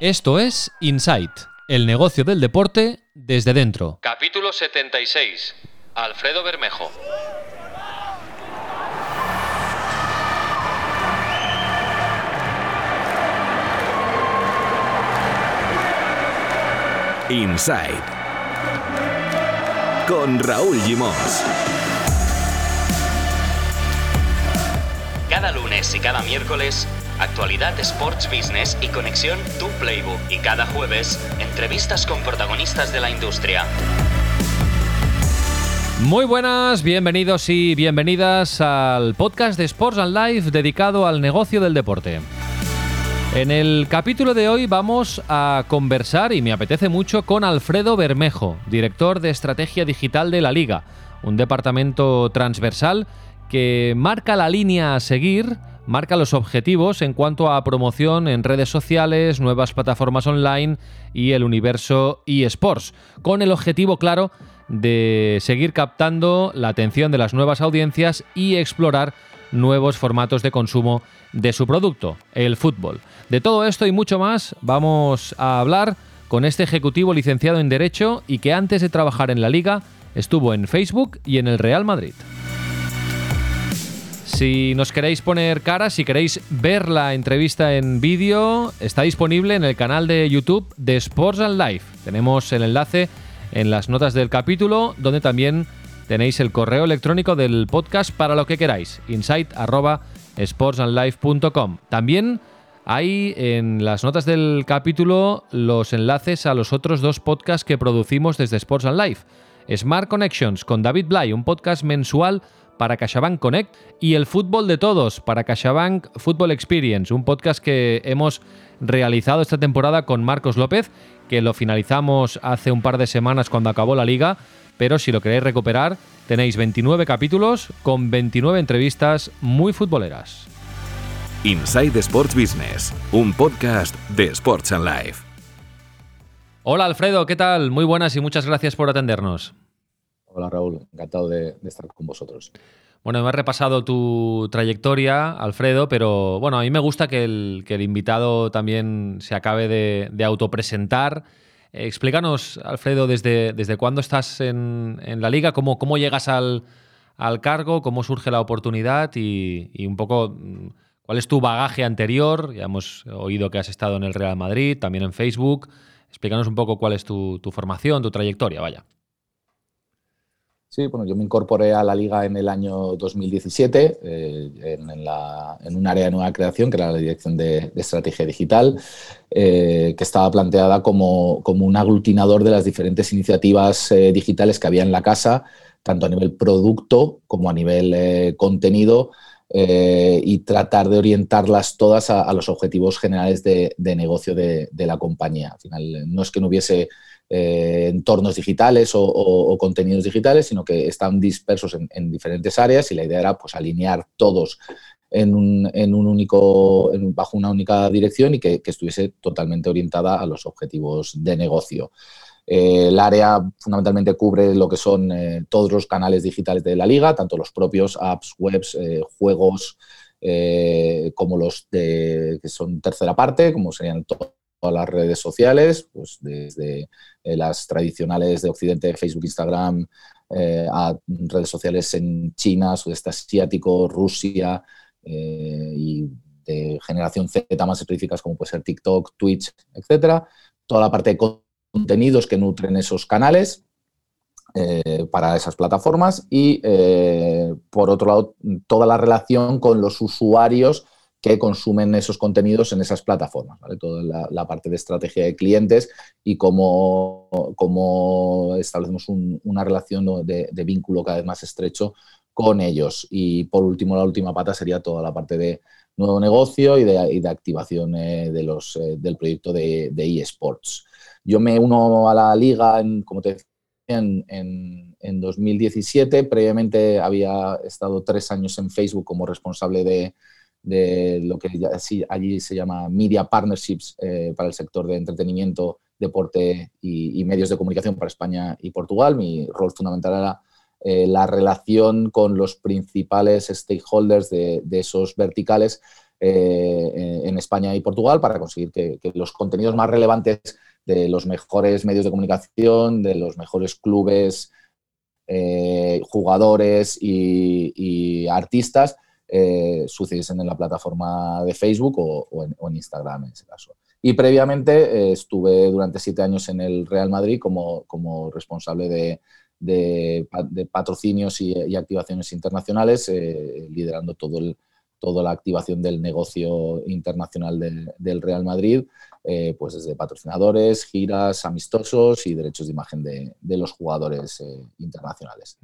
Esto es Insight, el negocio del deporte desde dentro. Capítulo 76. Alfredo Bermejo. Inside con Raúl Gimos. Cada lunes y cada miércoles, actualidad Sports Business y conexión Tu Playbook. Y cada jueves, entrevistas con protagonistas de la industria. Muy buenas, bienvenidos y bienvenidas al podcast de Sports and Life dedicado al negocio del deporte. En el capítulo de hoy vamos a conversar, y me apetece mucho, con Alfredo Bermejo, director de Estrategia Digital de la Liga, un departamento transversal que marca la línea a seguir, marca los objetivos en cuanto a promoción en redes sociales, nuevas plataformas online y el universo eSports, con el objetivo claro de seguir captando la atención de las nuevas audiencias y explorar nuevos formatos de consumo de su producto, el fútbol. De todo esto y mucho más vamos a hablar con este ejecutivo licenciado en Derecho y que antes de trabajar en la liga estuvo en Facebook y en el Real Madrid. Si nos queréis poner cara, si queréis ver la entrevista en vídeo, está disponible en el canal de YouTube de Sports and Life. Tenemos el enlace en las notas del capítulo, donde también tenéis el correo electrónico del podcast para lo que queráis, insight@sportsandlife.com. También hay en las notas del capítulo los enlaces a los otros dos podcasts que producimos desde Sports and Life. Smart Connections con David Bly, un podcast mensual para CaixaBank Connect y El Fútbol de Todos para CaixaBank Football Experience, un podcast que hemos realizado esta temporada con Marcos López, que lo finalizamos hace un par de semanas cuando acabó la liga, pero si lo queréis recuperar, tenéis 29 capítulos con 29 entrevistas muy futboleras. Inside Sports Business, un podcast de Sports and Life. Hola Alfredo, ¿qué tal? Muy buenas y muchas gracias por atendernos. Hola Raúl, encantado de, estar con vosotros. Bueno, me has repasado tu trayectoria, Alfredo, pero bueno, a mí me gusta que el, invitado también se acabe de, autopresentar. Eh, explícanos, Alfredo, desde, desde cuándo estás en, la liga, cómo, cómo llegas al, cargo, cómo surge la oportunidad y, un poco mm, cuál es tu bagaje anterior. Ya hemos oído que has estado en el Real Madrid, también en Facebook. Explícanos un poco cuál es tu formación, tu trayectoria, vaya. Sí, bueno, yo me incorporé a la liga en el año 2017 eh, en, un área de nueva creación, que era la Dirección de, Estrategia Digital, eh, que estaba planteada como, un aglutinador de las diferentes iniciativas eh, digitales que había en la casa, tanto a nivel producto como a nivel contenido, y tratar de orientarlas todas a, los objetivos generales de, negocio de, de, la compañía. Al final, no es que no hubiese eh, entornos digitales o, contenidos digitales, sino que están dispersos en, diferentes áreas y la idea era pues, alinear todos en un, único, bajo una única dirección y que, estuviese totalmente orientada a los objetivos de negocio. Eh, el área fundamentalmente cubre lo que son eh, todos los canales digitales de la liga, tanto los propios apps, webs, juegos, como los de, que son tercera parte, como serían todos todas las redes sociales, pues desde eh, las tradicionales de Occidente, Facebook, Instagram, eh, a redes sociales en China, sudeste asiático, Rusia eh, y de generación Z más específicas como puede ser TikTok, Twitch, etcétera. Toda la parte de contenidos que nutren esos canales para esas plataformas y, por otro lado, toda la relación con los usuarios que consumen esos contenidos en esas plataformas, Toda la, parte de estrategia de clientes y cómo, cómo establecemos una relación de, vínculo cada vez más estrecho con ellos. Y por último, la última pata sería toda la parte de nuevo negocio y de, activación eh, de los, eh, del proyecto de, eSports. Yo me uno a la liga, en, como te decía, en, en 2017. Previamente había estado tres años en Facebook como responsable de, de lo que allí se llama Media Partnerships eh, para el sector de entretenimiento, deporte y, medios de comunicación para España y Portugal. Mi rol fundamental era eh, la relación con los principales stakeholders de, esos verticales en España y Portugal para conseguir que, los contenidos más relevantes de los mejores medios de comunicación, de los mejores clubes, jugadores y, artistas sucediesen en la plataforma de Facebook o, en, Instagram en ese caso. Y previamente estuve durante siete años en el Real Madrid como, como responsable de, de, patrocinios y, activaciones internacionales, eh, liderando todo el, toda la activación del negocio internacional del Real Madrid, eh, pues desde patrocinadores, giras, amistosos y derechos de imagen de, los jugadores eh, internacionales.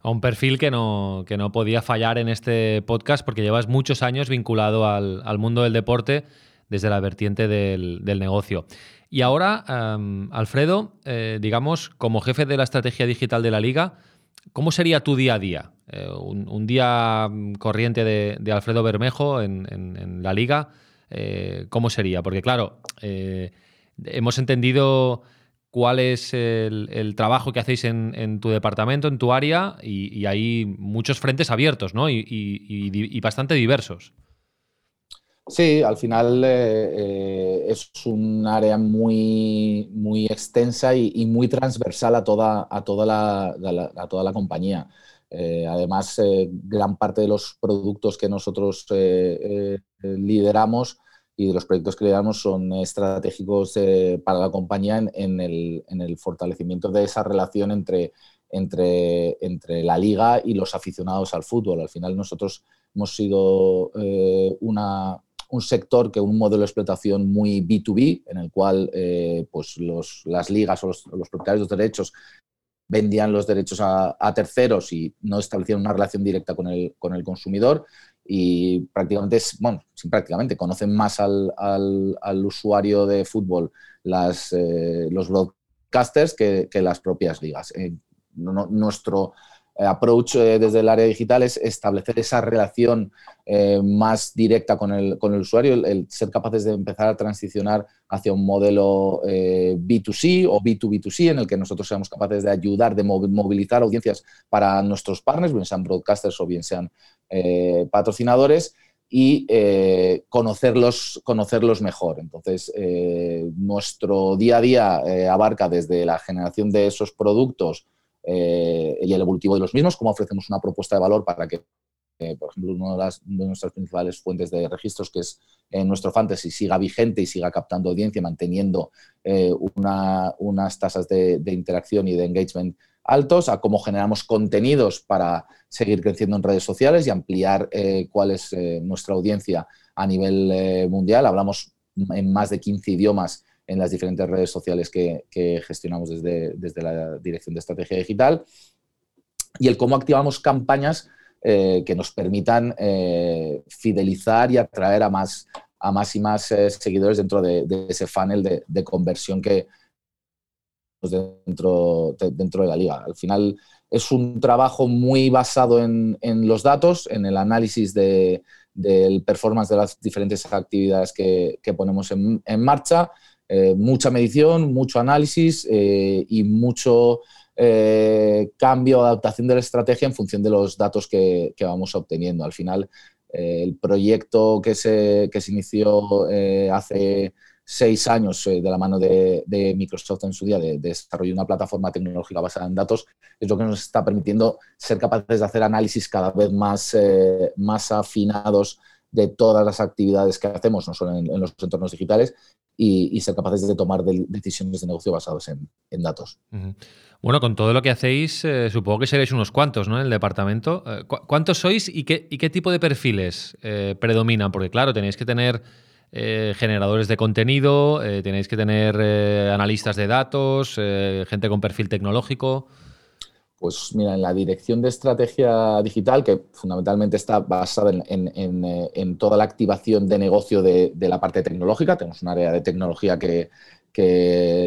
A un perfil que no, que no podía fallar en este podcast porque llevas muchos años vinculado al, al mundo del deporte desde la vertiente del, del negocio. Y ahora, Alfredo, eh, digamos, como jefe de la estrategia digital de la liga, ¿cómo sería tu día a día? Eh, un, día mm, corriente de, Alfredo Bermejo en, la liga, eh, ¿cómo sería? Porque claro, hemos entendido cuál es el, trabajo que hacéis en, tu departamento, en tu área, y, hay muchos frentes abiertos, ¿no? y bastante diversos. Sí, al final eh, eh, es un área muy, muy extensa y, muy transversal a toda, a toda, la, a toda la compañía. Eh, además, gran parte de los productos que nosotros lideramos y de los proyectos que lideramos son estratégicos para la compañía en, el, en, el, fortalecimiento de esa relación entre, entre, entre la liga y los aficionados al fútbol. Al final nosotros hemos sido una, un sector que un modelo de explotación muy B2B, en el cual eh, pues las ligas o los, propietarios de derechos vendían los derechos a, terceros y no establecían una relación directa con el, con el consumidor y prácticamente, bueno, prácticamente, conocen más al, usuario de fútbol las, eh, los broadcasters que, las propias ligas. Eh, nuestro eh, approach eh, desde el área digital es establecer esa relación eh, más directa con el, con el usuario, el, ser capaces de empezar a transicionar hacia un modelo B2C o B2B2C en el que nosotros seamos capaces de ayudar, de movilizar audiencias para nuestros partners, bien sean broadcasters o bien sean patrocinadores y conocerlos, conocerlos mejor. Entonces, nuestro día a día abarca desde la generación de esos productos, eh, y el evolutivo de los mismos, cómo ofrecemos una propuesta de valor para que, eh, por ejemplo, una de, de, nuestras principales fuentes de registros, que es eh, nuestro fantasy, siga vigente y siga captando audiencia, manteniendo unas tasas de, interacción y de engagement altos, a cómo generamos contenidos para seguir creciendo en redes sociales y ampliar cuál es nuestra audiencia a nivel mundial. Hablamos en más de 15 idiomas en las diferentes redes sociales que, gestionamos desde, desde, la Dirección de Estrategia Digital y el cómo activamos campañas eh, que nos permitan eh, fidelizar y atraer a más, a más y más eh, seguidores dentro de, ese funnel de, conversión que dentro, dentro de la liga. Al final es un trabajo muy basado en, los datos, en el análisis del performance de las diferentes actividades que, ponemos en marcha eh, mucha medición, mucho análisis eh, y mucho eh, cambio, adaptación de la estrategia en función de los datos que, vamos obteniendo. Al final, el proyecto que se, que se inició hace seis años de la mano de, Microsoft en su día de, de, desarrollo de una plataforma tecnológica basada en datos es lo que nos está permitiendo ser capaces de hacer análisis cada vez más, más afinados de todas las actividades que hacemos, no solo en, los entornos digitales, y, ser capaces de tomar decisiones de negocio basadas en, datos. Bueno, con todo lo que hacéis, eh, supongo que seréis unos cuantos, ¿no? En el departamento. Eh, ¿Cuántos sois y qué, y qué tipo de perfiles eh, predominan? Porque, claro, tenéis que tener generadores de contenido, tenéis que tener analistas de datos, gente con perfil tecnológico. Pues mira, en la dirección de estrategia digital, que fundamentalmente está basada en, eh, toda la activación de negocio de, la parte tecnológica, tenemos un área de tecnología que,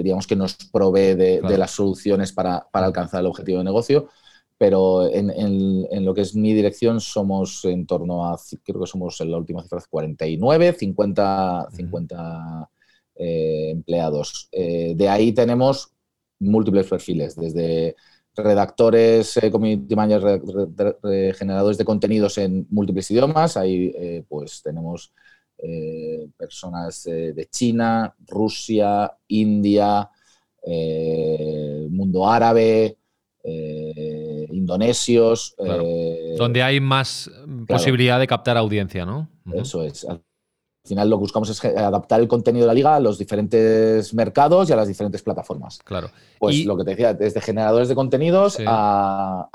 digamos que nos provee de, las soluciones para, alcanzar el objetivo de negocio, pero en, lo que es mi dirección somos en torno a, creo que somos en la última cifra, 49, 50, 50 empleados. Eh, de ahí tenemos múltiples perfiles, desde redactores, eh, community managers, generadores de contenidos en múltiples idiomas. Ahí eh, pues tenemos personas de China, Rusia, India, mundo árabe, indonesios. Donde hay más posibilidad de captar audiencia, ¿no? Eso es. Al final lo que buscamos es adaptar el contenido de la liga a los diferentes mercados y a las diferentes plataformas. Claro. Pues lo que te decía, desde generadores de contenidos a,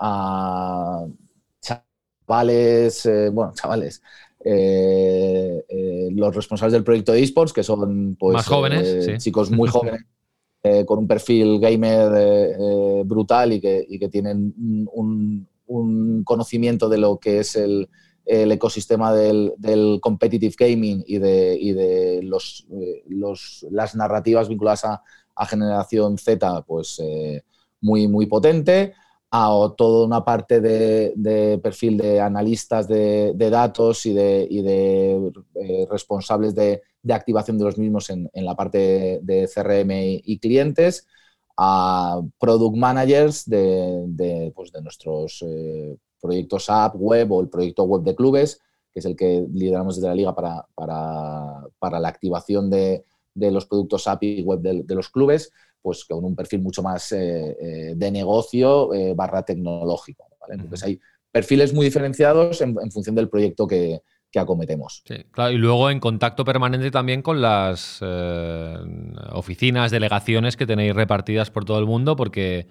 chavales, eh, bueno, chavales, eh, eh, los responsables del proyecto de esports, que son pues, Más jóvenes, chicos muy jóvenes, con un perfil gamer brutal y que, y que tienen un, un conocimiento de lo que es el, el ecosistema del, competitive gaming y de, de los, eh, los, las narrativas vinculadas a, generación Z, pues eh, muy, muy potente, a toda una parte de, perfil de analistas de, datos y de, de eh, responsables de, activación de los mismos en, la parte de CRM y, clientes, a product managers de, pues de nuestros proyectos app, web o el proyecto web de clubes, que es el que lideramos desde la liga para, para, la activación de, los productos app y web de, los clubes, pues con un perfil mucho más eh, eh, de negocio eh, barra tecnológico. Entonces hay perfiles muy diferenciados en, función del proyecto que, acometemos. Sí, claro, y luego en contacto permanente también con las oficinas, delegaciones que tenéis repartidas por todo el mundo, porque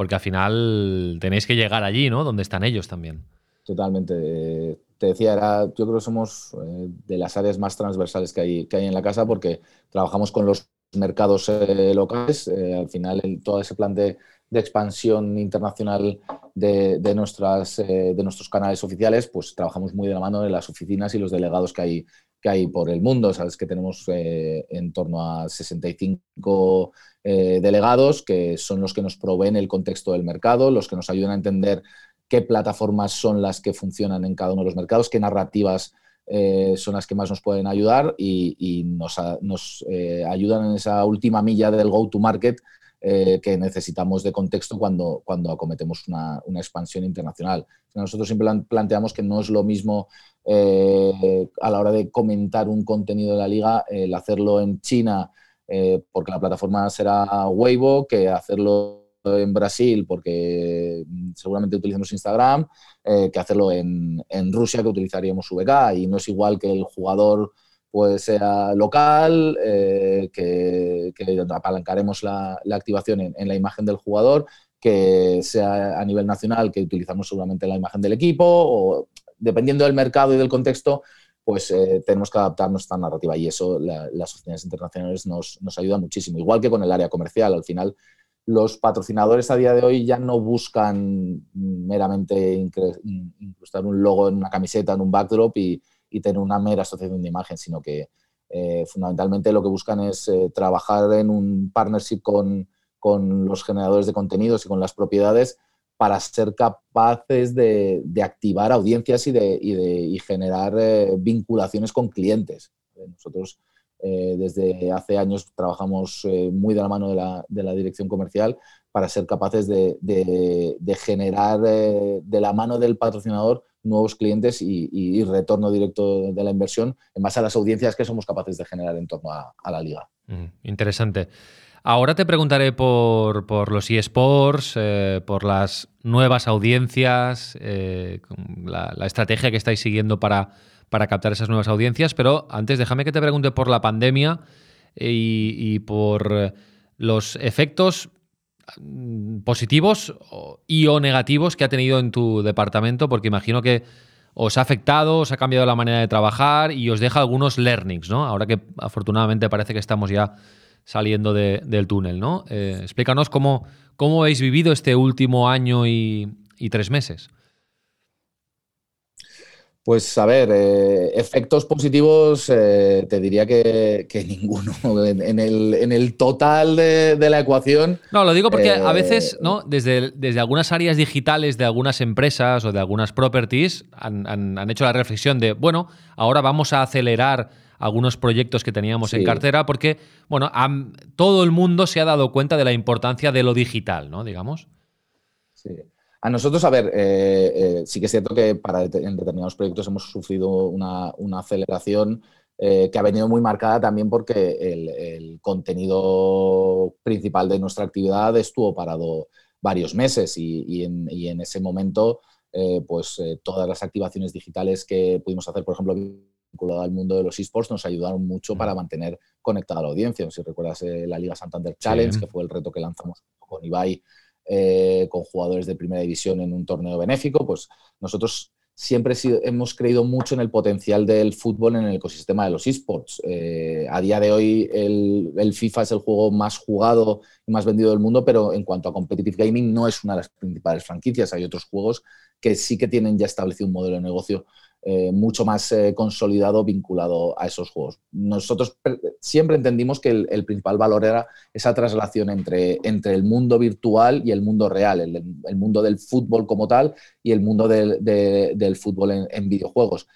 porque al final tenéis que llegar allí, ¿no? Donde están ellos también. Totalmente. Te decía, era, yo creo que somos eh, de las áreas más transversales que hay, que hay en la casa porque trabajamos con los mercados eh, locales. Eh, al final, todo ese plan de, expansión internacional de, nuestras, de nuestros canales oficiales, pues trabajamos muy de la mano de las oficinas y los delegados que hay, que hay por el mundo. Sabes que tenemos en torno a 65 eh, delegados, que son los que nos proveen el contexto del mercado, los que nos ayudan a entender qué plataformas son las que funcionan en cada uno de los mercados, qué narrativas eh, son las que más nos pueden ayudar y, nos, eh, ayudan en esa última milla del go-to-market que necesitamos de contexto cuando, cuando acometemos una, expansión internacional. Nosotros siempre planteamos que no es lo mismo a la hora de comentar un contenido de la liga el hacerlo en China eh, porque la plataforma será Weibo, que hacerlo en Brasil porque mm, seguramente utilizamos Instagram, eh, que hacerlo en, Rusia que utilizaríamos VK y no es igual que el jugador pues sea local, eh, que, apalancaremos la, activación en, la imagen del jugador, que sea a nivel nacional, que utilizamos seguramente la imagen del equipo, o dependiendo del mercado y del contexto, pues eh, tenemos que adaptar nuestra narrativa y eso las oficinas internacionales nos, ayudan muchísimo. Igual que con el área comercial, al final los patrocinadores a día de hoy ya no buscan meramente incrustar un logo en una camiseta, en un backdrop y, tener una mera asociación de imagen, sino que eh, fundamentalmente lo que buscan es eh, trabajar en un partnership con, con los generadores de contenidos y con las propiedades para ser capaces de, activar audiencias y de, generar eh, vinculaciones con clientes. Nosotros desde hace años trabajamos muy de la mano de la, dirección comercial para ser capaces de, generar de la mano del patrocinador nuevos clientes y, retorno directo de la inversión en base a las audiencias que somos capaces de generar en torno a, la liga. Mm, interesante. Ahora te preguntaré por, los eSports, eh, por las nuevas audiencias, eh, la, estrategia que estáis siguiendo para, para, captar esas nuevas audiencias, pero antes déjame que te pregunte por la pandemia y, por los efectos positivos y o negativos que ha tenido en tu departamento, porque imagino que os ha afectado, os ha cambiado la manera de trabajar y os deja algunos learnings, ¿no? Ahora que afortunadamente parece que estamos ya saliendo del túnel, ¿no? Eh, explícanos cómo, cómo habéis vivido este último año y, tres meses. Pues a ver, eh, efectos positivos eh, te diría que, ninguno. En, el, total de, la ecuación. No, lo digo porque a veces, ¿no? Desde, desde, algunas áreas digitales de algunas empresas o de algunas properties han, han hecho la reflexión de, bueno, ahora vamos a acelerar algunos proyectos que teníamos en cartera, porque, bueno, todo el mundo se ha dado cuenta de la importancia de lo digital, ¿no? Digamos. Sí. A nosotros, a ver, eh, eh, sí que es cierto que para en determinados proyectos hemos sufrido una, aceleración que ha venido muy marcada también porque el, contenido principal de nuestra actividad estuvo parado varios meses y, en, ese momento pues todas las activaciones digitales que pudimos hacer, por ejemplo, vinculado al mundo de los esports nos ayudaron mucho para mantener conectada la audiencia. Si recuerdas eh, la Liga Santander Challenge, que fue el reto que lanzamos con Ibai, eh, con jugadores de primera división en un torneo benéfico, pues nosotros siempre hemos creído mucho en el potencial del fútbol en el ecosistema de los esports. Eh, a día de hoy el, FIFA es el juego más jugado y más vendido del mundo, pero en cuanto a competitive gaming no es una de las principales franquicias. Hay otros juegos que sí que tienen ya establecido un modelo de negocio eh, mucho más eh, consolidado vinculado a esos juegos. Nosotros siempre entendimos que el, principal valor era esa traslación entre, entre, el mundo virtual y el mundo real, el, mundo del fútbol como tal y el mundo del, fútbol en, videojuegos.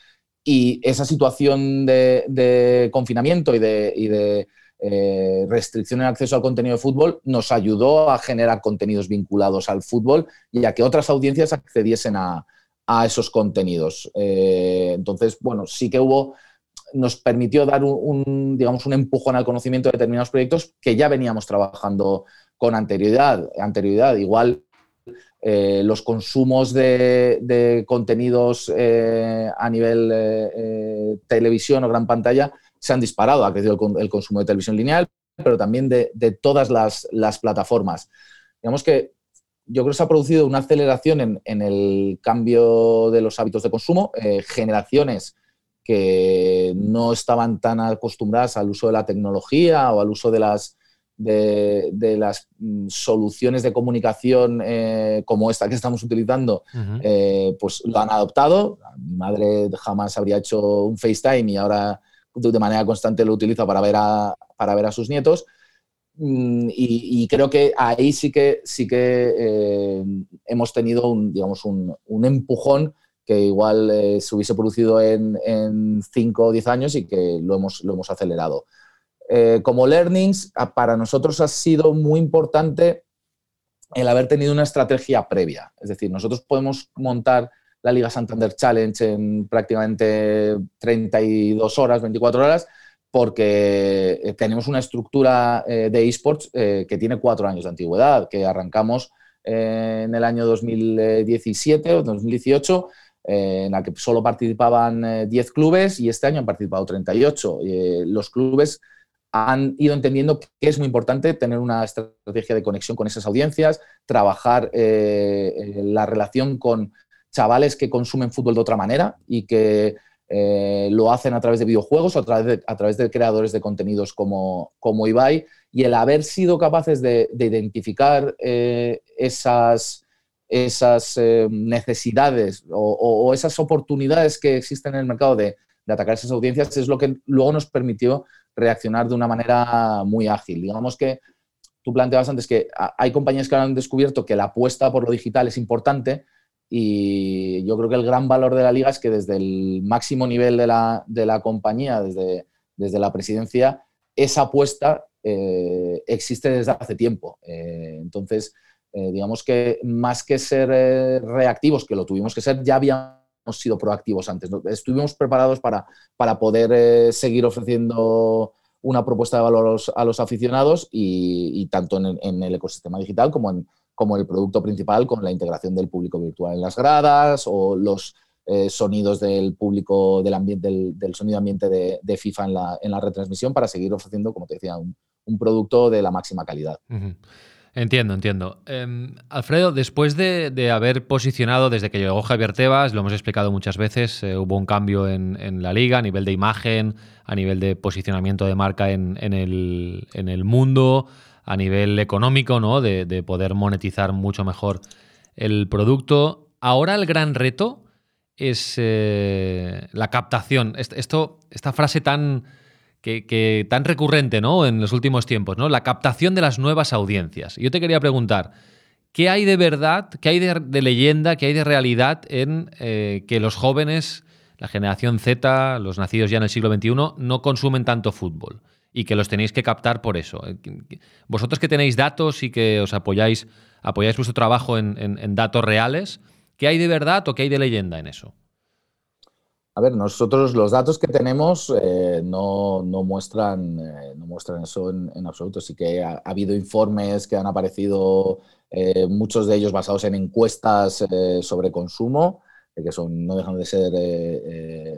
Y esa situación de, confinamiento y de, eh, restricción en acceso al contenido de fútbol nos ayudó a generar contenidos vinculados al fútbol y a que otras audiencias accediesen a, a esos contenidos. Eh, entonces, bueno, sí que hubo, nos permitió dar un, digamos, un empujón al conocimiento de determinados proyectos que ya veníamos trabajando con anterioridad. anterioridad. Igual eh, los consumos de, contenidos eh, a nivel televisión o gran pantalla se han disparado. Ha crecido el, consumo de televisión lineal, pero también de, todas las, las, plataformas. Digamos que yo creo que se ha producido una aceleración en, el cambio de los hábitos de consumo. Eh, generaciones que no estaban tan acostumbradas al uso de la tecnología o al uso de las, de, las mm, soluciones de comunicación eh, como esta que estamos utilizando, eh, pues lo han adoptado. Mi madre jamás habría hecho un FaceTime y ahora de manera constante lo utiliza para ver a, para ver a sus nietos. Mm, y, creo que ahí sí que, sí que eh, hemos tenido un, digamos, un, empujón que igual eh, se hubiese producido en 5 o 10 años y que lo hemos, lo hemos acelerado. Eh, como learnings, para nosotros ha sido muy importante el haber tenido una estrategia previa. Es decir, nosotros podemos montar la Liga Santander Challenge en prácticamente 32 horas, 24 horas, porque eh, tenemos una estructura eh, de esports eh, que tiene cuatro años de antigüedad, que arrancamos en el año 2017 o 2018, en la que solo participaban 10 clubes y este año han participado 38. los clubes han ido entendiendo que es muy importante tener una estrategia de conexión con esas audiencias, trabajar la relación con chavales que consumen fútbol de otra manera y que eh, lo hacen a través de videojuegos o a través de, a través de creadores de contenidos como, como Ibai y el haber sido capaces de, identificar eh, esas, esas eh, necesidades o, esas oportunidades que existen en el mercado de, de, atacar esas audiencias es lo que luego nos permitió reaccionar de una manera muy ágil. Digamos que tú planteabas antes que hay compañías que han descubierto que la apuesta por lo digital es importante, y yo creo que el gran valor de la liga es que desde el máximo nivel de la, de la compañía, desde, desde, la presidencia, esa apuesta eh, existe desde hace tiempo. Eh, entonces, eh, digamos que más que ser reactivos, que lo tuvimos que ser, ya habíamos sido proactivos antes. Estuvimos preparados para, para poder seguir ofreciendo una propuesta de valor a los, aficionados y, tanto en el ecosistema digital como en, como el producto principal con la integración del público virtual en las gradas o los eh, sonidos del público, del, ambiente, del, sonido ambiente de, FIFA en la, en la, retransmisión para seguir ofreciendo, como te decía, un, producto de la máxima calidad. Entiendo, entiendo. Em, Alfredo, después de, haber posicionado desde que llegó Javier Tebas, lo hemos explicado muchas veces, eh, hubo un cambio en, la liga a nivel de imagen, a nivel de posicionamiento de marca en, el, en el mundo a nivel económico, ¿no? De, poder monetizar mucho mejor el producto. Ahora el gran reto es eh, la captación. Esto, esta frase tan, que, tan recurrente ¿no? en los últimos tiempos, ¿no? la captación de las nuevas audiencias. Yo te quería preguntar, ¿qué hay de verdad, qué hay de, leyenda, qué hay de realidad en eh, que los jóvenes, la generación Z, los nacidos ya en el siglo XXI, no consumen tanto fútbol? Y que los tenéis que captar por eso. Eh, vosotros que tenéis datos y que os apoyáis, apoyáis vuestro trabajo en, datos reales, ¿qué hay de verdad o qué hay de leyenda en eso? A ver, nosotros los datos que tenemos eh, no, muestran, eh, no muestran eso en, absoluto. Sí que ha, habido informes que han aparecido, muchos de ellos basados en encuestas sobre consumo, que son, no dejan de ser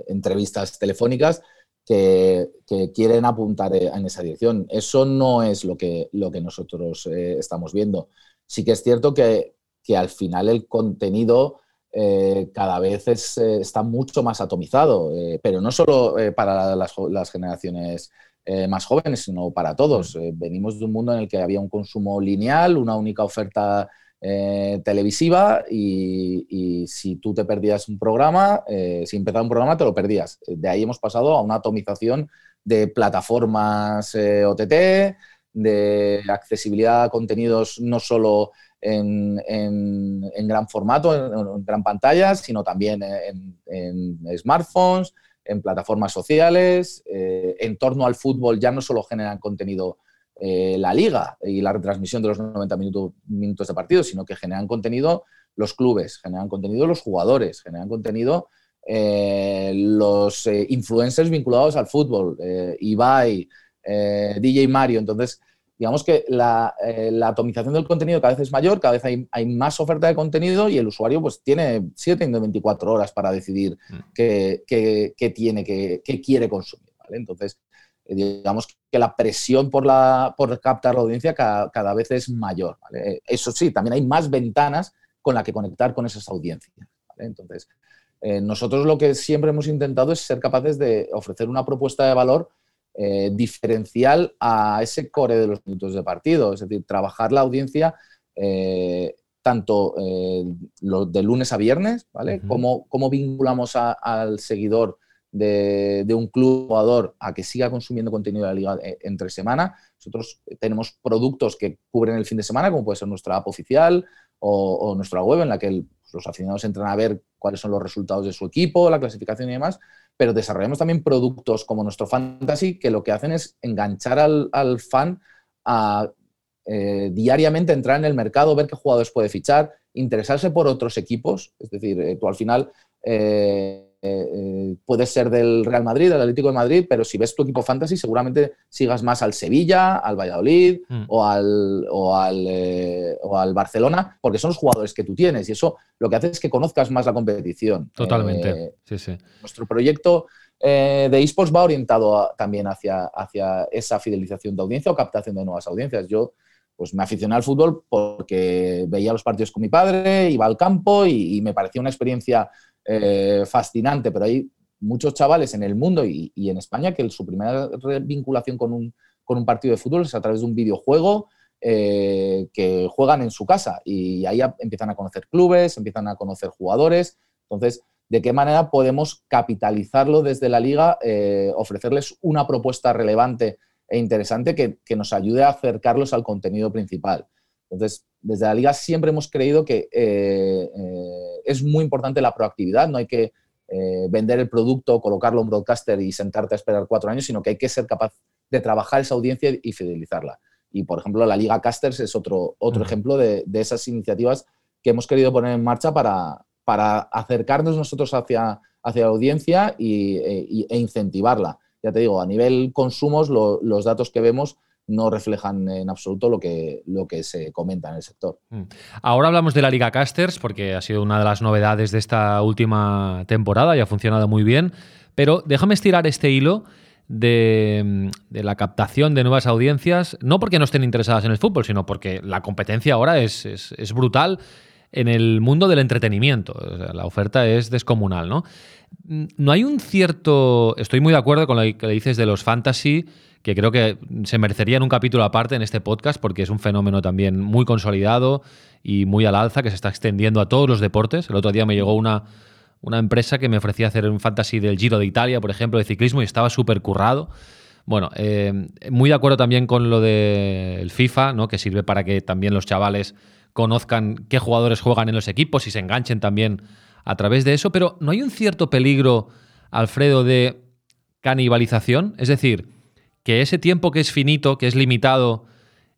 entrevistas telefónicas, que, quieren apuntar en esa dirección. Eso no es lo que, lo que nosotros estamos viendo. Sí que es cierto que, que al final el contenido eh, cada vez eh, está mucho más atomizado, eh, pero no solo para las, generaciones más jóvenes, sino para todos. Mm. venimos de un mundo en el que había un consumo lineal, una única oferta televisiva y, si tú te perdías un programa, si empezaba un programa te lo perdías. De ahí hemos pasado a una atomización de plataformas OTT, de accesibilidad a contenidos no solo en, gran formato, en, gran pantalla, sino también en, smartphones, en plataformas sociales. Eh, en torno al fútbol ya no solo generan contenido eh, la liga y la retransmisión de los 90 minutos de partido, sino que generan contenido los clubes, generan contenido los jugadores, generan contenido eh, los influencers vinculados al fútbol, Ibai, DJ Mario. Entonces, digamos que la, eh, la, atomización del contenido cada vez es mayor, cada vez hay, hay, más oferta de contenido y el usuario pues tiene 7 de 24 horas para decidir mm. qué, qué, tiene, qué, quiere consumir. ¿vale? Entonces, eh, digamos que la presión por, la, por captar la audiencia cada, cada vez es mayor. ¿vale? Eso sí, también hay más ventanas con las que conectar con esas audiencias. ¿vale? Entonces, eh, nosotros lo que siempre hemos intentado es ser capaces de ofrecer una propuesta de valor eh, diferencial a ese core de los minutos de partido, es decir, trabajar la audiencia eh, tanto eh, de lunes a viernes, ¿vale? cómo, vinculamos al seguidor de, un club jugador a que siga consumiendo contenido de la liga entre semana. Nosotros tenemos productos que cubren el fin de semana, como puede ser nuestra app oficial o, nuestra web, en la que los aficionados entran a ver cuáles son los resultados de su equipo, la clasificación y demás, pero desarrollamos también productos como nuestro Fantasy que lo que hacen es enganchar al, fan a eh, diariamente entrar en el mercado, ver qué jugadores puede fichar, interesarse por otros equipos, es decir, eh, tú al final eh, eh, puedes ser del Real Madrid, del Atlético de Madrid, pero si ves tu equipo fantasy, seguramente sigas más al Sevilla, al Valladolid mm. o, al, o, al, eh, o, al, Barcelona, porque son los jugadores que tú tienes y eso lo que hace es que conozcas más la competición. Totalmente. Eh, sí, sí. Nuestro proyecto de esports va orientado también hacia, hacia esa fidelización de audiencia o captación de nuevas audiencias. Yo pues me aficioné al fútbol porque veía los partidos con mi padre, iba al campo y me parecía una experiencia eh, fascinante, pero hay muchos chavales en el mundo y, en España que su primera vinculación con un, con un, partido de fútbol es a través de un videojuego eh, que juegan en su casa y ahí empiezan a conocer clubes, empiezan a conocer jugadores. Entonces, ¿de qué manera podemos capitalizarlo desde la liga, eh, ofrecerles una propuesta relevante e interesante que, que, nos ayude a acercarlos al contenido principal? Entonces, desde la liga siempre hemos creído que eh, eh, es muy importante la proactividad, no hay que eh, vender el producto, colocarlo en broadcaster y sentarte a esperar cuatro años, sino que hay que ser capaz de trabajar esa audiencia y fidelizarla. Y, por ejemplo, la Liga Casters es otro, otro ejemplo de, esas iniciativas que hemos querido poner en marcha para, para acercarnos nosotros hacia, hacia la audiencia y, e incentivarla. Ya te digo, a nivel consumos, los datos que vemos no reflejan en absoluto lo que, lo que se comenta en el sector. Mm. Ahora hablamos de la Liga Casters, porque ha sido una de las novedades de esta última temporada y ha funcionado muy bien, pero déjame estirar este hilo. De, la captación de nuevas audiencias, no porque no estén interesadas en el fútbol, sino porque la competencia ahora es, brutal en el mundo del entretenimiento. la oferta es descomunal, ¿no? Mm, no hay un cierto. Estoy muy de acuerdo con lo que dices de los fantasy que creo que se merecería en un capítulo aparte en este podcast porque es un fenómeno también muy consolidado y muy al alza que se está extendiendo a todos los deportes. El otro día me llegó una, una empresa que me ofrecía hacer un fantasy del Giro de Italia, por ejemplo, de ciclismo y estaba súper currado. Bueno, eh, muy de acuerdo también con lo del FIFA, ¿no? que sirve para que también los chavales conozcan qué jugadores juegan en los equipos y se enganchen también a través de eso, pero ¿no hay un cierto peligro, Alfredo, de canibalización? Es decir, que ese tiempo que es finito, que es limitado,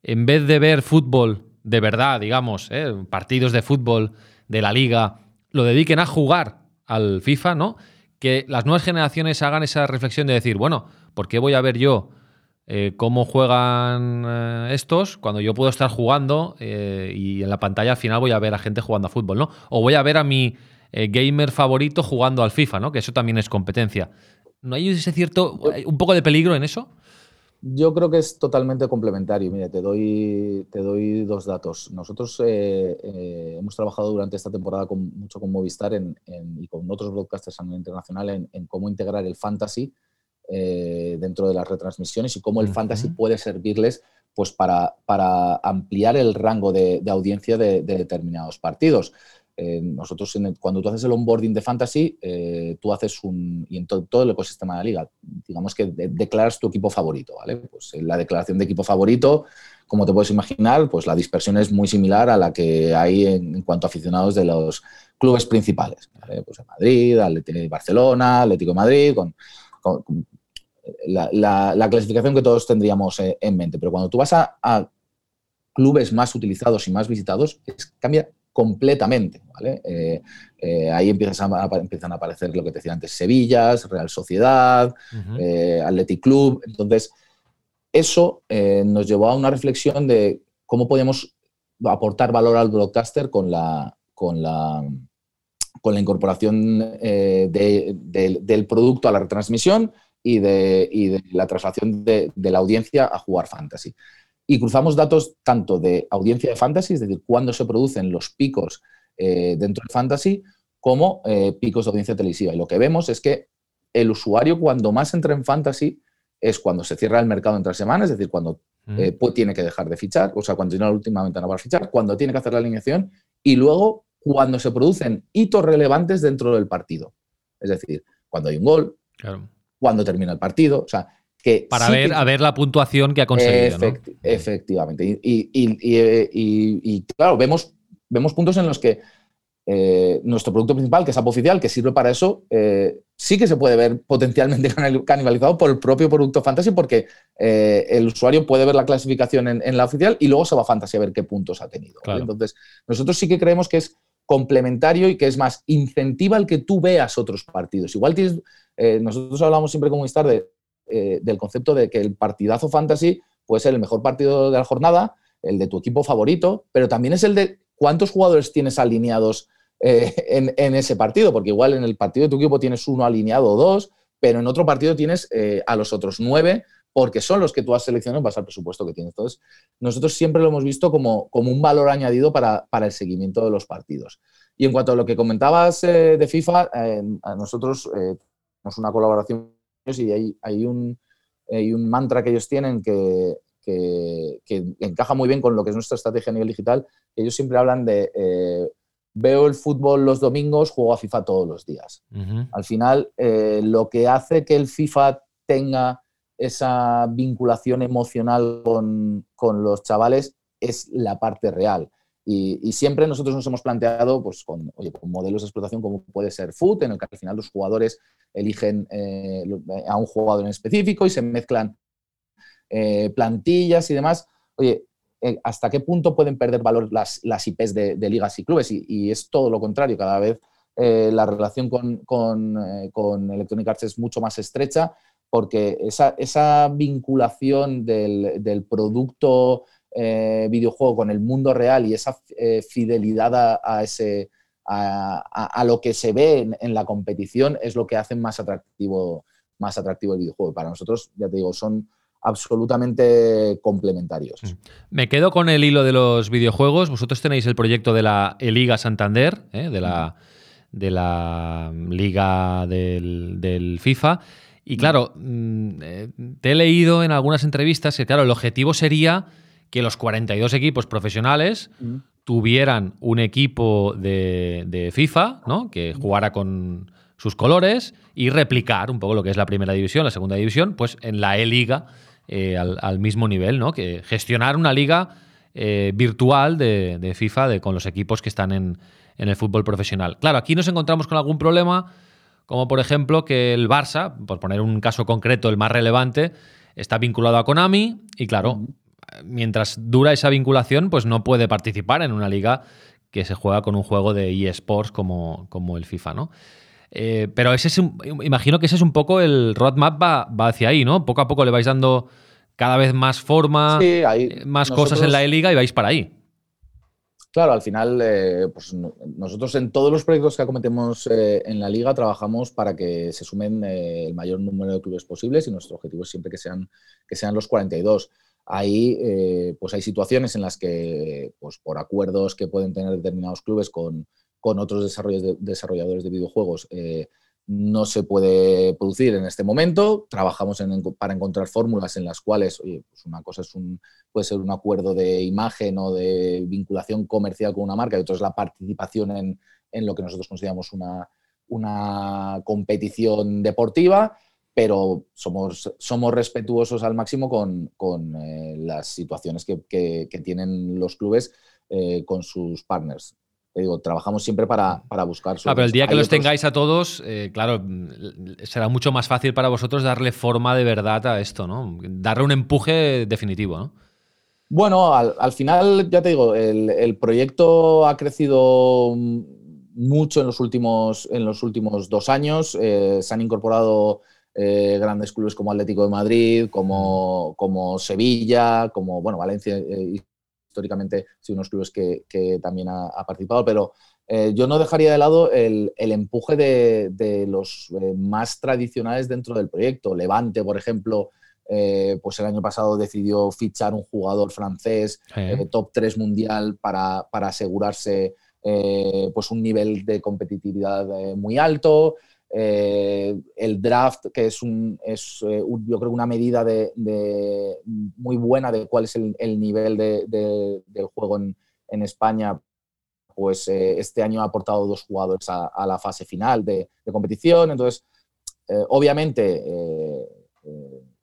en vez de ver fútbol de verdad, digamos, ¿eh? partidos de fútbol de la liga, lo dediquen a jugar al FIFA, ¿no? que las nuevas generaciones hagan esa reflexión de decir, bueno, ¿por qué voy a ver yo eh, cómo juegan eh, estos cuando yo puedo estar jugando y en la pantalla al final voy a ver a gente jugando a fútbol, ¿no? O voy a ver a mi gamer favorito jugando al FIFA, ¿no? Que eso también es competencia. ¿No hay ese cierto, un poco de peligro en eso? Yo creo que es totalmente complementario. Mira, te doy, te doy dos datos. Nosotros eh, eh, hemos trabajado durante esta temporada con, mucho con Movistar y con otros broadcasters a nivel internacional en, cómo integrar el fantasy eh, dentro de las retransmisiones y cómo el fantasy puede servirles pues, para, para ampliar el rango de, audiencia de, determinados partidos. Eh, nosotros, cuando tú haces el onboarding de Fantasy, eh, tú haces un, y en todo el ecosistema de la liga, digamos que declaras tu equipo favorito, ¿vale? Pues la declaración de equipo favorito, como te puedes imaginar, pues la dispersión es muy similar a la que hay en, cuanto a aficionados de los clubes principales, ¿vale? Pues Madrid, Atlético Barcelona, Atlético de Madrid, con, la, clasificación que todos tendríamos eh, en mente. Pero cuando tú vas a, a clubes más utilizados y más visitados, es, cambia completamente. ¿vale? Eh, eh, ahí empiezan a, empiezan a aparecer lo que te decía antes, Sevillas, Real Sociedad, uh Athletic Club. Entonces, eso nos llevó a una reflexión de cómo podemos aportar valor al broadcaster con la, con la, con la incorporación del producto a la retransmisión y de, y de la traslación de, la audiencia a jugar fantasy y cruzamos datos tanto de audiencia de fantasy, es decir, cuándo se producen los picos eh, dentro del fantasy, como eh, picos de audiencia televisiva. Y lo que vemos es que el usuario cuando más entra en fantasy es cuando se cierra el mercado entre semanas, es decir, cuando eh, tiene que dejar de fichar, o sea, cuando tiene la última ventana para fichar, cuando tiene que hacer la alineación y luego cuando se producen hitos relevantes dentro del partido. Es decir, cuando hay un gol, cuando termina el partido. O sea, para ver, a ver la puntuación que ha conseguido. Efectivamente. Y, claro, vemos, vemos puntos en los que eh, nuestro producto principal, que es App Oficial, que sirve para eso, eh, sí que se puede ver potencialmente canibalizado por el propio producto Fantasy, porque eh, el usuario puede ver la clasificación en, la oficial y luego se va a Fantasy a ver qué puntos ha tenido. Entonces, nosotros sí que creemos que es complementario y que es más, incentiva el que tú veas otros partidos. Igual tienes, nosotros hablamos siempre como Movistar de eh, del concepto de que el partidazo fantasy puede ser el mejor partido de la jornada, el de tu equipo favorito, pero también es el de cuántos jugadores tienes alineados eh, en, ese partido, porque igual en el partido de tu equipo tienes uno alineado o dos, pero en otro partido tienes eh, a los otros nueve, porque son los que tú has seleccionado en base al presupuesto que tienes. Entonces, nosotros siempre lo hemos visto como, como un valor añadido para, para, el seguimiento de los partidos. Y en cuanto a lo que comentabas de FIFA, a nosotros tenemos una colaboración y hay, hay, un, hay un mantra que ellos tienen que, que, encaja muy bien con lo que es nuestra estrategia a nivel digital. Ellos siempre hablan de eh, veo el fútbol los domingos, juego a FIFA todos los días. Al final, eh, lo que hace que el FIFA tenga esa vinculación emocional con, con los chavales es la parte real. Y, siempre nosotros nos hemos planteado pues, con, con modelos de explotación como puede ser Foot, en el que al final los jugadores eligen eh, a un jugador en específico y se mezclan eh, plantillas y demás. Oye, eh, ¿hasta qué punto pueden perder valor las, las IPs de, ligas y clubes? Y, es todo lo contrario, cada vez la relación con, con, Electronic Arts es mucho más estrecha porque esa, esa vinculación del, del producto eh, videojuego con el mundo real y esa eh, fidelidad a, ese, a, lo que se ve en, la competición es lo que hace más atractivo, más atractivo el videojuego. Para nosotros, ya te digo, son absolutamente complementarios. Mm. Me quedo con el hilo de los videojuegos. Vosotros tenéis el proyecto de la Liga Santander, ¿eh? de, la, de la Liga del, del FIFA. Y claro, mm, te he leído en algunas entrevistas que, claro, el objetivo sería que los 42 equipos profesionales tuvieran un equipo de, FIFA, ¿no? Que jugara con sus colores y replicar un poco lo que es la primera división, la segunda división, pues en la E-Liga eh, al, mismo nivel, ¿no? Que gestionar una liga eh, virtual de, FIFA de, con los equipos que están en, en el fútbol profesional. Claro, aquí nos encontramos con algún problema, como por ejemplo que el Barça, por poner un caso concreto, el más relevante, está vinculado a Konami y claro, mientras dura esa vinculación, pues no puede participar en una liga que se juega con un juego de eSports como, como el FIFA, ¿no? Eh, pero ese es imagino que ese es un poco el roadmap va, va hacia ahí, ¿no? Poco a poco le vais dando cada vez más forma, eh, más cosas en la E-Liga y vais para ahí. Claro, al final, eh, pues nosotros en todos los proyectos que acometemos eh, en la liga trabajamos para que se sumen el mayor número de clubes posibles y nuestro objetivo es siempre que sean, que sean los 42. Ahí, pues hay situaciones en las que, pues por acuerdos que pueden tener determinados clubes con, con otros desarrolladores de videojuegos, no se puede producir en este momento. Trabajamos para encontrar fórmulas en las cuales, pues una cosa es un, puede ser un acuerdo de imagen o de vinculación comercial con una marca y otra es la participación en, lo que nosotros consideramos una, una competición deportiva, pero somos, somos respetuosos al máximo con, eh, las situaciones que, tienen los clubes eh, con sus partners digo, trabajamos siempre para, para buscar. Ah, pero el día que los tengáis a todos, eh, claro, será mucho más fácil para vosotros darle forma de verdad a esto, ¿no? Darle un empuje definitivo, ¿no? Bueno, al, final, ya te digo, el, proyecto ha crecido mucho en los últimos, en los últimos dos años. Se han incorporado eh, grandes clubes como Atlético de Madrid, como, como Sevilla, como bueno, Valencia históricamente sido unos clubes que, también ha, participado, pero eh, yo no dejaría de lado el, empuje de, los eh, más tradicionales dentro del proyecto. Levante, por ejemplo, eh, pues el año pasado decidió fichar un jugador francés top 3 mundial para, asegurarse pues un nivel de competitividad muy alto. Eh, el draft, que es, un, es eh, yo creo una medida de, muy buena de cuál es el, nivel del juego en, España, pues eh, este año ha aportado dos jugadores a, la fase final de, competición. Entonces, obviamente,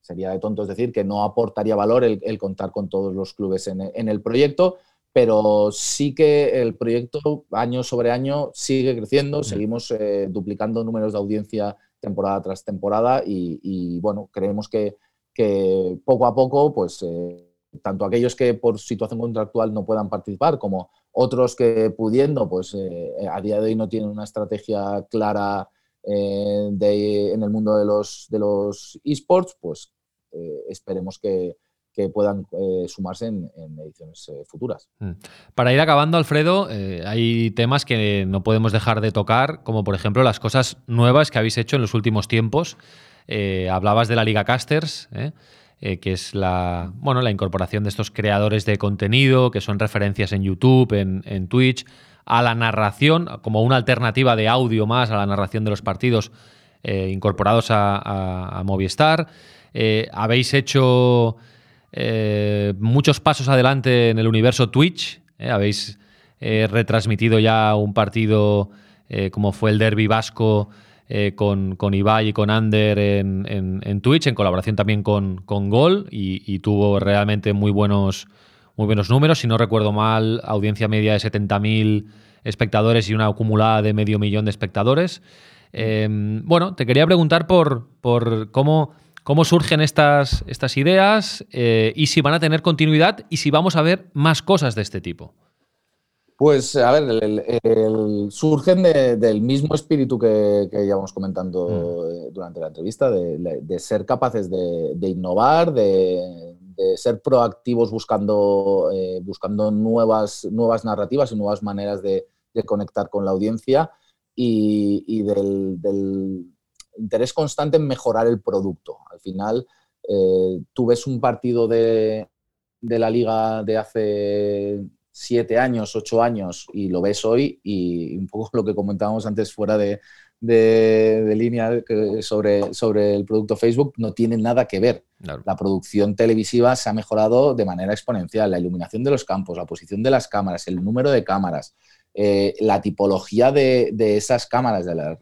sería de tontos decir que no aportaría valor el, contar con todos los clubes en el proyecto, pero sí que el proyecto año sobre año sigue creciendo, seguimos eh, duplicando números de audiencia temporada tras temporada y, bueno, creemos que, poco a poco, pues eh, tanto aquellos que por situación contractual no puedan participar como otros que pudiendo, pues eh, a día de hoy no tienen una estrategia clara en el mundo de los, de los esports, pues esperemos que, que puedan eh, sumarse en, ediciones eh, futuras. Mm. Para ir acabando, Alfredo, eh, hay temas que no podemos dejar de tocar, como por ejemplo las cosas nuevas que habéis hecho en los últimos tiempos. hablabas de la Liga Casters, que es la, bueno, la incorporación de estos creadores de contenido, que son referencias en YouTube, en, Twitch, a la narración, como una alternativa de audio más a la narración de los partidos incorporados a Movistar. habéis hecho eh, muchos pasos adelante en el universo Twitch. Eh, habéis eh, retransmitido ya un partido como fue el Derby Vasco con, con, Ibai y con Ander en, Twitch, en colaboración también con, con Gol, y, tuvo realmente muy buenos, muy buenos números. Si no recuerdo mal, audiencia media de 70.000 espectadores y una acumulada de medio millón de espectadores. bueno, te quería preguntar por, por cómo cómo surgen estas, estas ideas eh, y si van a tener continuidad y si vamos a ver más cosas de este tipo. Pues, a ver, el, surgen del mismo espíritu que, que íbamos comentando mm. eh, durante la entrevista, de, ser capaces de, innovar, de, ser proactivos buscando, eh, buscando nuevas, nuevas narrativas y nuevas maneras de, conectar con la audiencia y, del, interés constante en mejorar el producto. Al final, eh, tú ves un partido de, la liga de hace siete años, ocho años y lo ves hoy y un poco lo que comentábamos antes fuera de, línea sobre, sobre el producto Facebook no tiene nada que ver. La producción televisiva se ha mejorado de manera exponencial, la iluminación de los campos, la posición de las cámaras, el número de cámaras, eh, la tipología de, esas cámaras, de la,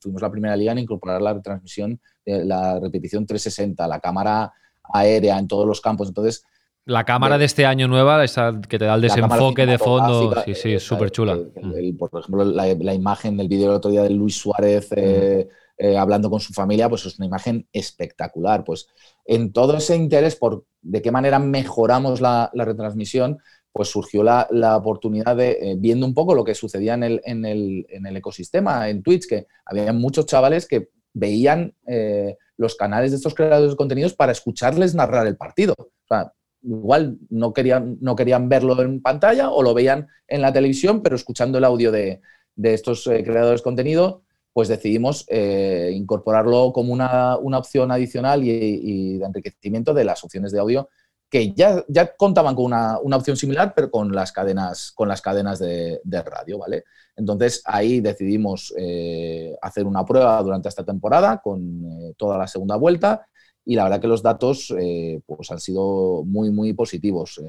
fuimos la primera liga en incorporar la retransmisión, de la repetición 360, la cámara aérea en todos los campos. Entonces, la cámara de, este año nueva, esa que te da el desenfoque de fondo, sí, sí, es súper chula. Mm. por ejemplo, la, imagen del vídeo del otro día de Luis Suárez eh, eh, hablando con su familia, pues es una imagen espectacular. Pues en todo ese interés por de qué manera mejoramos la, retransmisión, pues surgió la, oportunidad de, eh, viendo un poco lo que sucedía en el, en el, ecosistema, en Twitch, que había muchos chavales que veían eh, los canales de estos creadores de contenidos para escucharles narrar el partido. O sea, igual no querían, no querían verlo en pantalla o lo veían en la televisión, pero escuchando el audio de, estos eh, creadores de contenido, pues decidimos incorporarlo como una, opción adicional y, de enriquecimiento de las opciones de audio que ya, ya contaban con una, opción similar, pero con las cadenas, con las cadenas de, radio, ¿vale? Entonces ahí decidimos eh, hacer una prueba durante esta temporada con eh, toda la segunda vuelta y la verdad que los datos eh, pues han sido muy, muy positivos,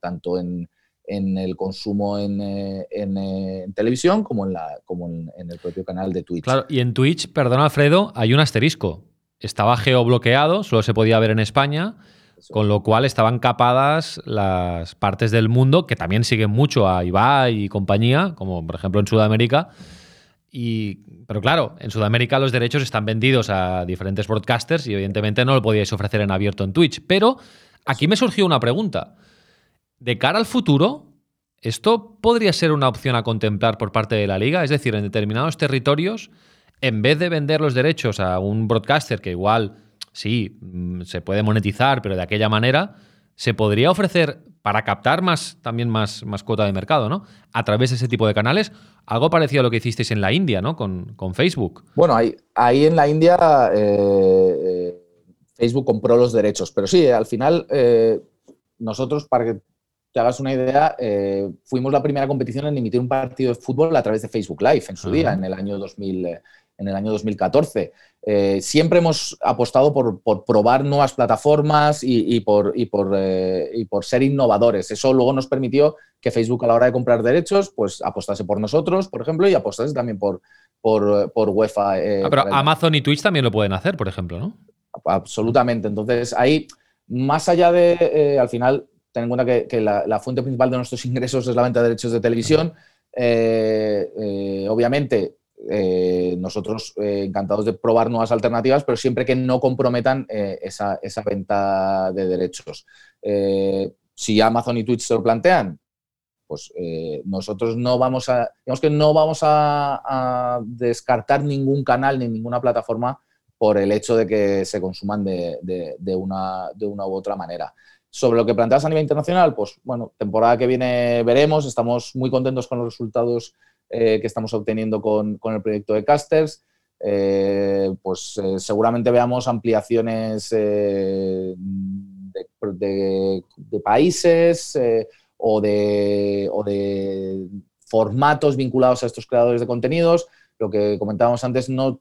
tanto en, el consumo en, televisión como, en, la, como en, el propio canal de Twitch. Claro, y en Twitch, perdón Alfredo, hay un asterisco. Estaba geobloqueado, solo se podía ver en España con lo cual estaban capadas las partes del mundo que también siguen mucho a Ibai y compañía, como por ejemplo en Sudamérica. Y, pero claro, en Sudamérica los derechos están vendidos a diferentes broadcasters y evidentemente no lo podíais ofrecer en abierto en Twitch. Pero aquí me surgió una pregunta. De cara al futuro, ¿esto podría ser una opción a contemplar por parte de la liga? Es decir, en determinados territorios, en vez de vender los derechos a un broadcaster que igual sí, mm, se puede monetizar, pero de aquella manera se podría ofrecer para captar más, también más, más cuota de mercado, ¿no? A través de ese tipo de canales, algo parecido a lo que hicisteis en la India, ¿no? Con, Facebook. Bueno, ahí, ahí en la India eh, eh, Facebook compró los derechos, pero sí, al final eh, nosotros, para que te hagas una idea, fuimos la primera competición en emitir un partido de fútbol a través de Facebook Live en su día, en el año 2000 en el año 2014. Eh, siempre hemos apostado por, probar nuevas plataformas y, por, por, eh, y, por, ser innovadores. Eso luego nos permitió que Facebook a la hora de comprar derechos, pues apostase por nosotros, por ejemplo, y apostase también por, por, por UEFA. Eh, ah, pero Amazon y Twitch también lo pueden hacer, por ejemplo, ¿no? Absolutamente. Entonces, ahí, más allá de, al final, ten en cuenta que, la, la, fuente principal de nuestros ingresos es la venta de derechos de televisión. obviamente, eh, nosotros eh, encantados de probar nuevas alternativas, pero siempre que no comprometan eh, esa, venta de derechos. si Amazon y Twitch se lo plantean, pues nosotros no vamos a, digamos que no vamos a, descartar ningún canal ni ninguna plataforma por el hecho de que se consuman de, una, de una u otra manera. Sobre lo que planteas a nivel internacional, pues bueno, temporada que viene veremos, estamos muy contentos con los resultados eh, que estamos obteniendo con, el proyecto de Casters. Eh, pues eh, seguramente veamos ampliaciones de, países o, de, o de formatos vinculados a estos creadores de contenidos. Lo que comentábamos antes, no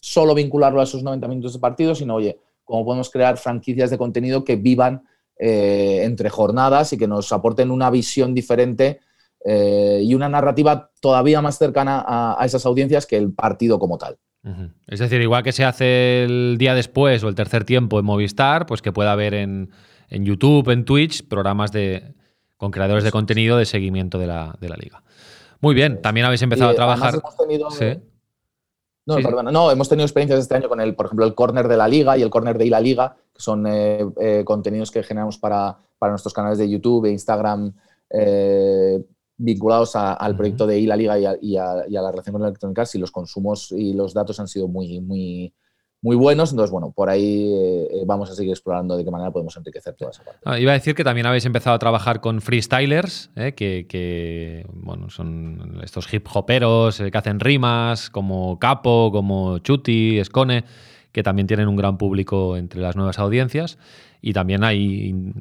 solo vincularlo a esos 90 minutos de partido, sino, oye, cómo podemos crear franquicias de contenido que vivan entre jornadas y que nos aporten una visión diferente eh, y una narrativa todavía más cercana a, esas audiencias que el partido como tal. Es decir, igual que se hace el día después o el tercer tiempo en Movistar, pues que pueda haber en, YouTube, en Twitch, programas de, con creadores de contenido de seguimiento de la, liga. Muy bien, también habéis empezado a trabajar. No, no, hemos tenido experiencias este año con el, por ejemplo, el corner de la liga y el corner de la liga, que son eh, eh, contenidos que generamos para, para, nuestros canales de YouTube e Instagram vinculados al proyecto de la Liga y a, la relación con Electronic Arts y los consumos y los datos han sido muy, muy, muy buenos. Entonces, bueno, por ahí eh, vamos a seguir explorando de qué manera podemos enriquecer toda esa parte. Ah, iba a decir que también habéis empezado a trabajar con freestylers, eh, que, bueno, son estos hip hoperos eh, que hacen rimas, como Capo, como Chuti, Escone, que también tienen un gran público entre las nuevas audiencias. Y también hay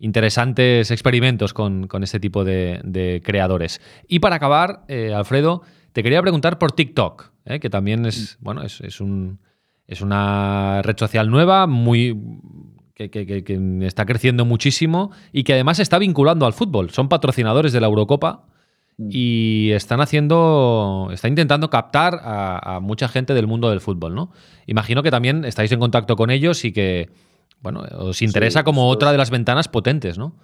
interesantes experimentos con, este tipo de, creadores. Y para acabar, eh, Alfredo, te quería preguntar por TikTok, eh, que también es, bueno, es, un, es una red social nueva, muy que, está creciendo muchísimo y que además está vinculando al fútbol. Son patrocinadores de la Eurocopa mm. y están haciendo, está intentando captar a, a, mucha gente del mundo del fútbol, ¿no? Imagino que también estáis en contacto con ellos y que bueno, os interesa como otra de las ventanas potentes, ¿no?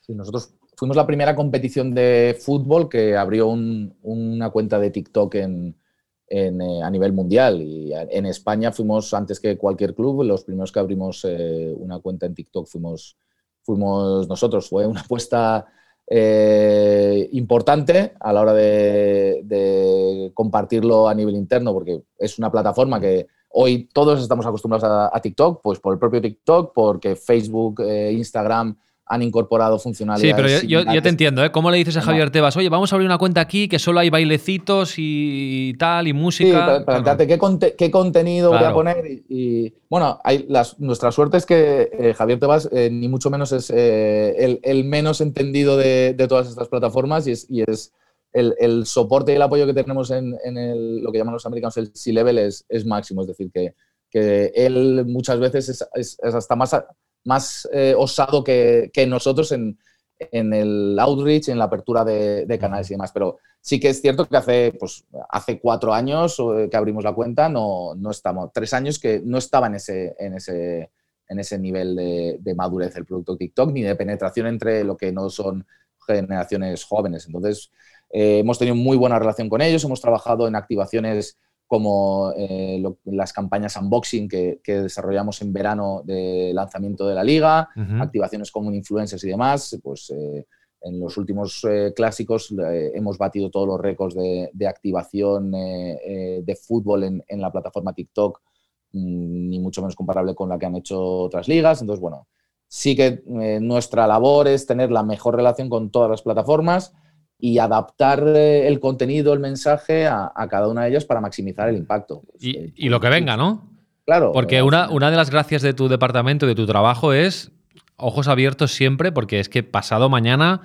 Sí, nosotros fuimos la primera competición de fútbol que abrió una cuenta de TikTok en, eh, a nivel mundial. Y en España fuimos, antes que cualquier club, los primeros que abrimos eh, una cuenta en TikTok fuimos, fuimos nosotros. Fue una apuesta eh, importante a la hora de, compartirlo a nivel interno, porque es una plataforma que hoy todos estamos acostumbrados a, TikTok, pues por el propio TikTok, porque Facebook, eh, Instagram han incorporado funcionalidades. Sí, pero yo, te entiendo, ¿eh? ¿Cómo le dices a Javier Tebas, oye, vamos a abrir una cuenta aquí que solo hay bailecitos y tal, y música? Sí, plantearte qué, contenido voy a poner. Y, bueno, hay nuestra suerte es que eh, Javier Tebas eh, ni mucho menos es eh, el, menos entendido de, todas estas plataformas y es, y es el, soporte y el apoyo que tenemos en, lo que llaman los americanos el C-Level es, máximo. Es decir, que, él muchas veces es, hasta más más eh, osado que, nosotros en, el outreach, en la apertura de, canales y demás. Pero sí que es cierto que hace, pues, hace cuatro años eh, que abrimos la cuenta, no, no estamos, tres años que no estaba en ese, en ese, en ese nivel de, madurez el producto TikTok, ni de penetración entre lo que no son generaciones jóvenes. Entonces, eh, hemos tenido muy buena relación con ellos, hemos trabajado en activaciones como eh, las campañas unboxing que, desarrollamos en verano de lanzamiento de la liga, activaciones como influencers y demás, pues eh, en los últimos eh, clásicos hemos batido todos los récords de, activación de fútbol en, la plataforma TikTok, mm, ni mucho menos comparable con la que han hecho otras ligas. Entonces, bueno, sí que nuestra labor es tener la mejor relación con todas las plataformas y adaptar eh, el contenido, el mensaje a, cada una de ellas para maximizar el impacto. Y, eh, lo que venga, ¿no? Claro. Porque una, una de las gracias de tu departamento, de tu trabajo, es ojos abiertos siempre, porque es que pasado mañana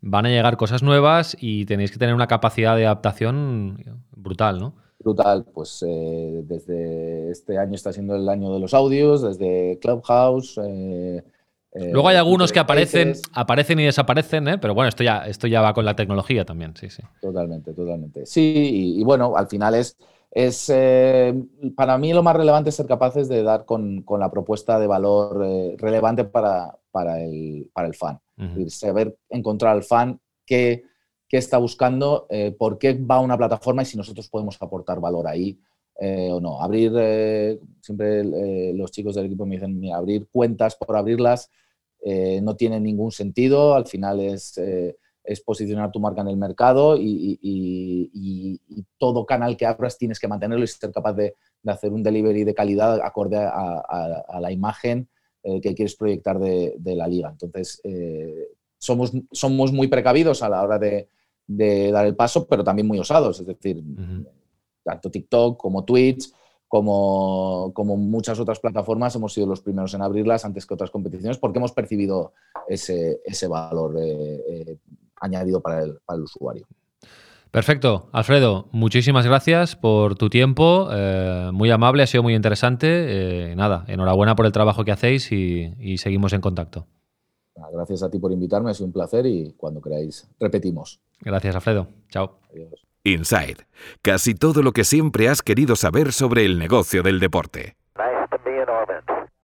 van a llegar cosas nuevas y tenéis que tener una capacidad de adaptación brutal, ¿no? Brutal, pues eh, desde este año está siendo el año de los audios, desde Clubhouse, eh, Luego hay algunos que aparecen, aparecen y desaparecen, ¿eh? pero bueno, esto ya, esto ya va con la tecnología también, sí, sí. Totalmente, totalmente. Sí, y, bueno, al final es, es eh, para mí lo más relevante es ser capaces de dar con, la propuesta de valor relevante para, para, el, para el fan. saber encontrar al fan qué, qué está buscando, por qué va a una plataforma y si nosotros podemos aportar valor ahí. O no. Abrir, siempre los chicos del equipo me dicen, abrir cuentas por abrirlas eh, no tiene ningún sentido, al final es, eh, es posicionar tu marca en el mercado y, todo canal que abras tienes que mantenerlo y ser capaz de, hacer un delivery de calidad acorde a, la imagen eh, que quieres proyectar de, la liga. Entonces, somos, somos muy precavidos a la hora de, dar el paso, pero también muy osados, es decir, tanto TikTok como Twitch como, como, muchas otras plataformas, hemos sido los primeros en abrirlas antes que otras competiciones porque hemos percibido ese, ese valor eh, eh, añadido para el, para el, usuario. Perfecto. Alfredo, muchísimas gracias por tu tiempo. Eh, muy amable, ha sido muy interesante. nada, enhorabuena por el trabajo que hacéis y, y seguimos en contacto. Gracias a ti por invitarme, ha sido un placer y cuando queráis repetimos. Gracias, Alfredo. Chao. Adiós. Inside, casi todo lo que siempre has querido saber sobre el negocio del deporte.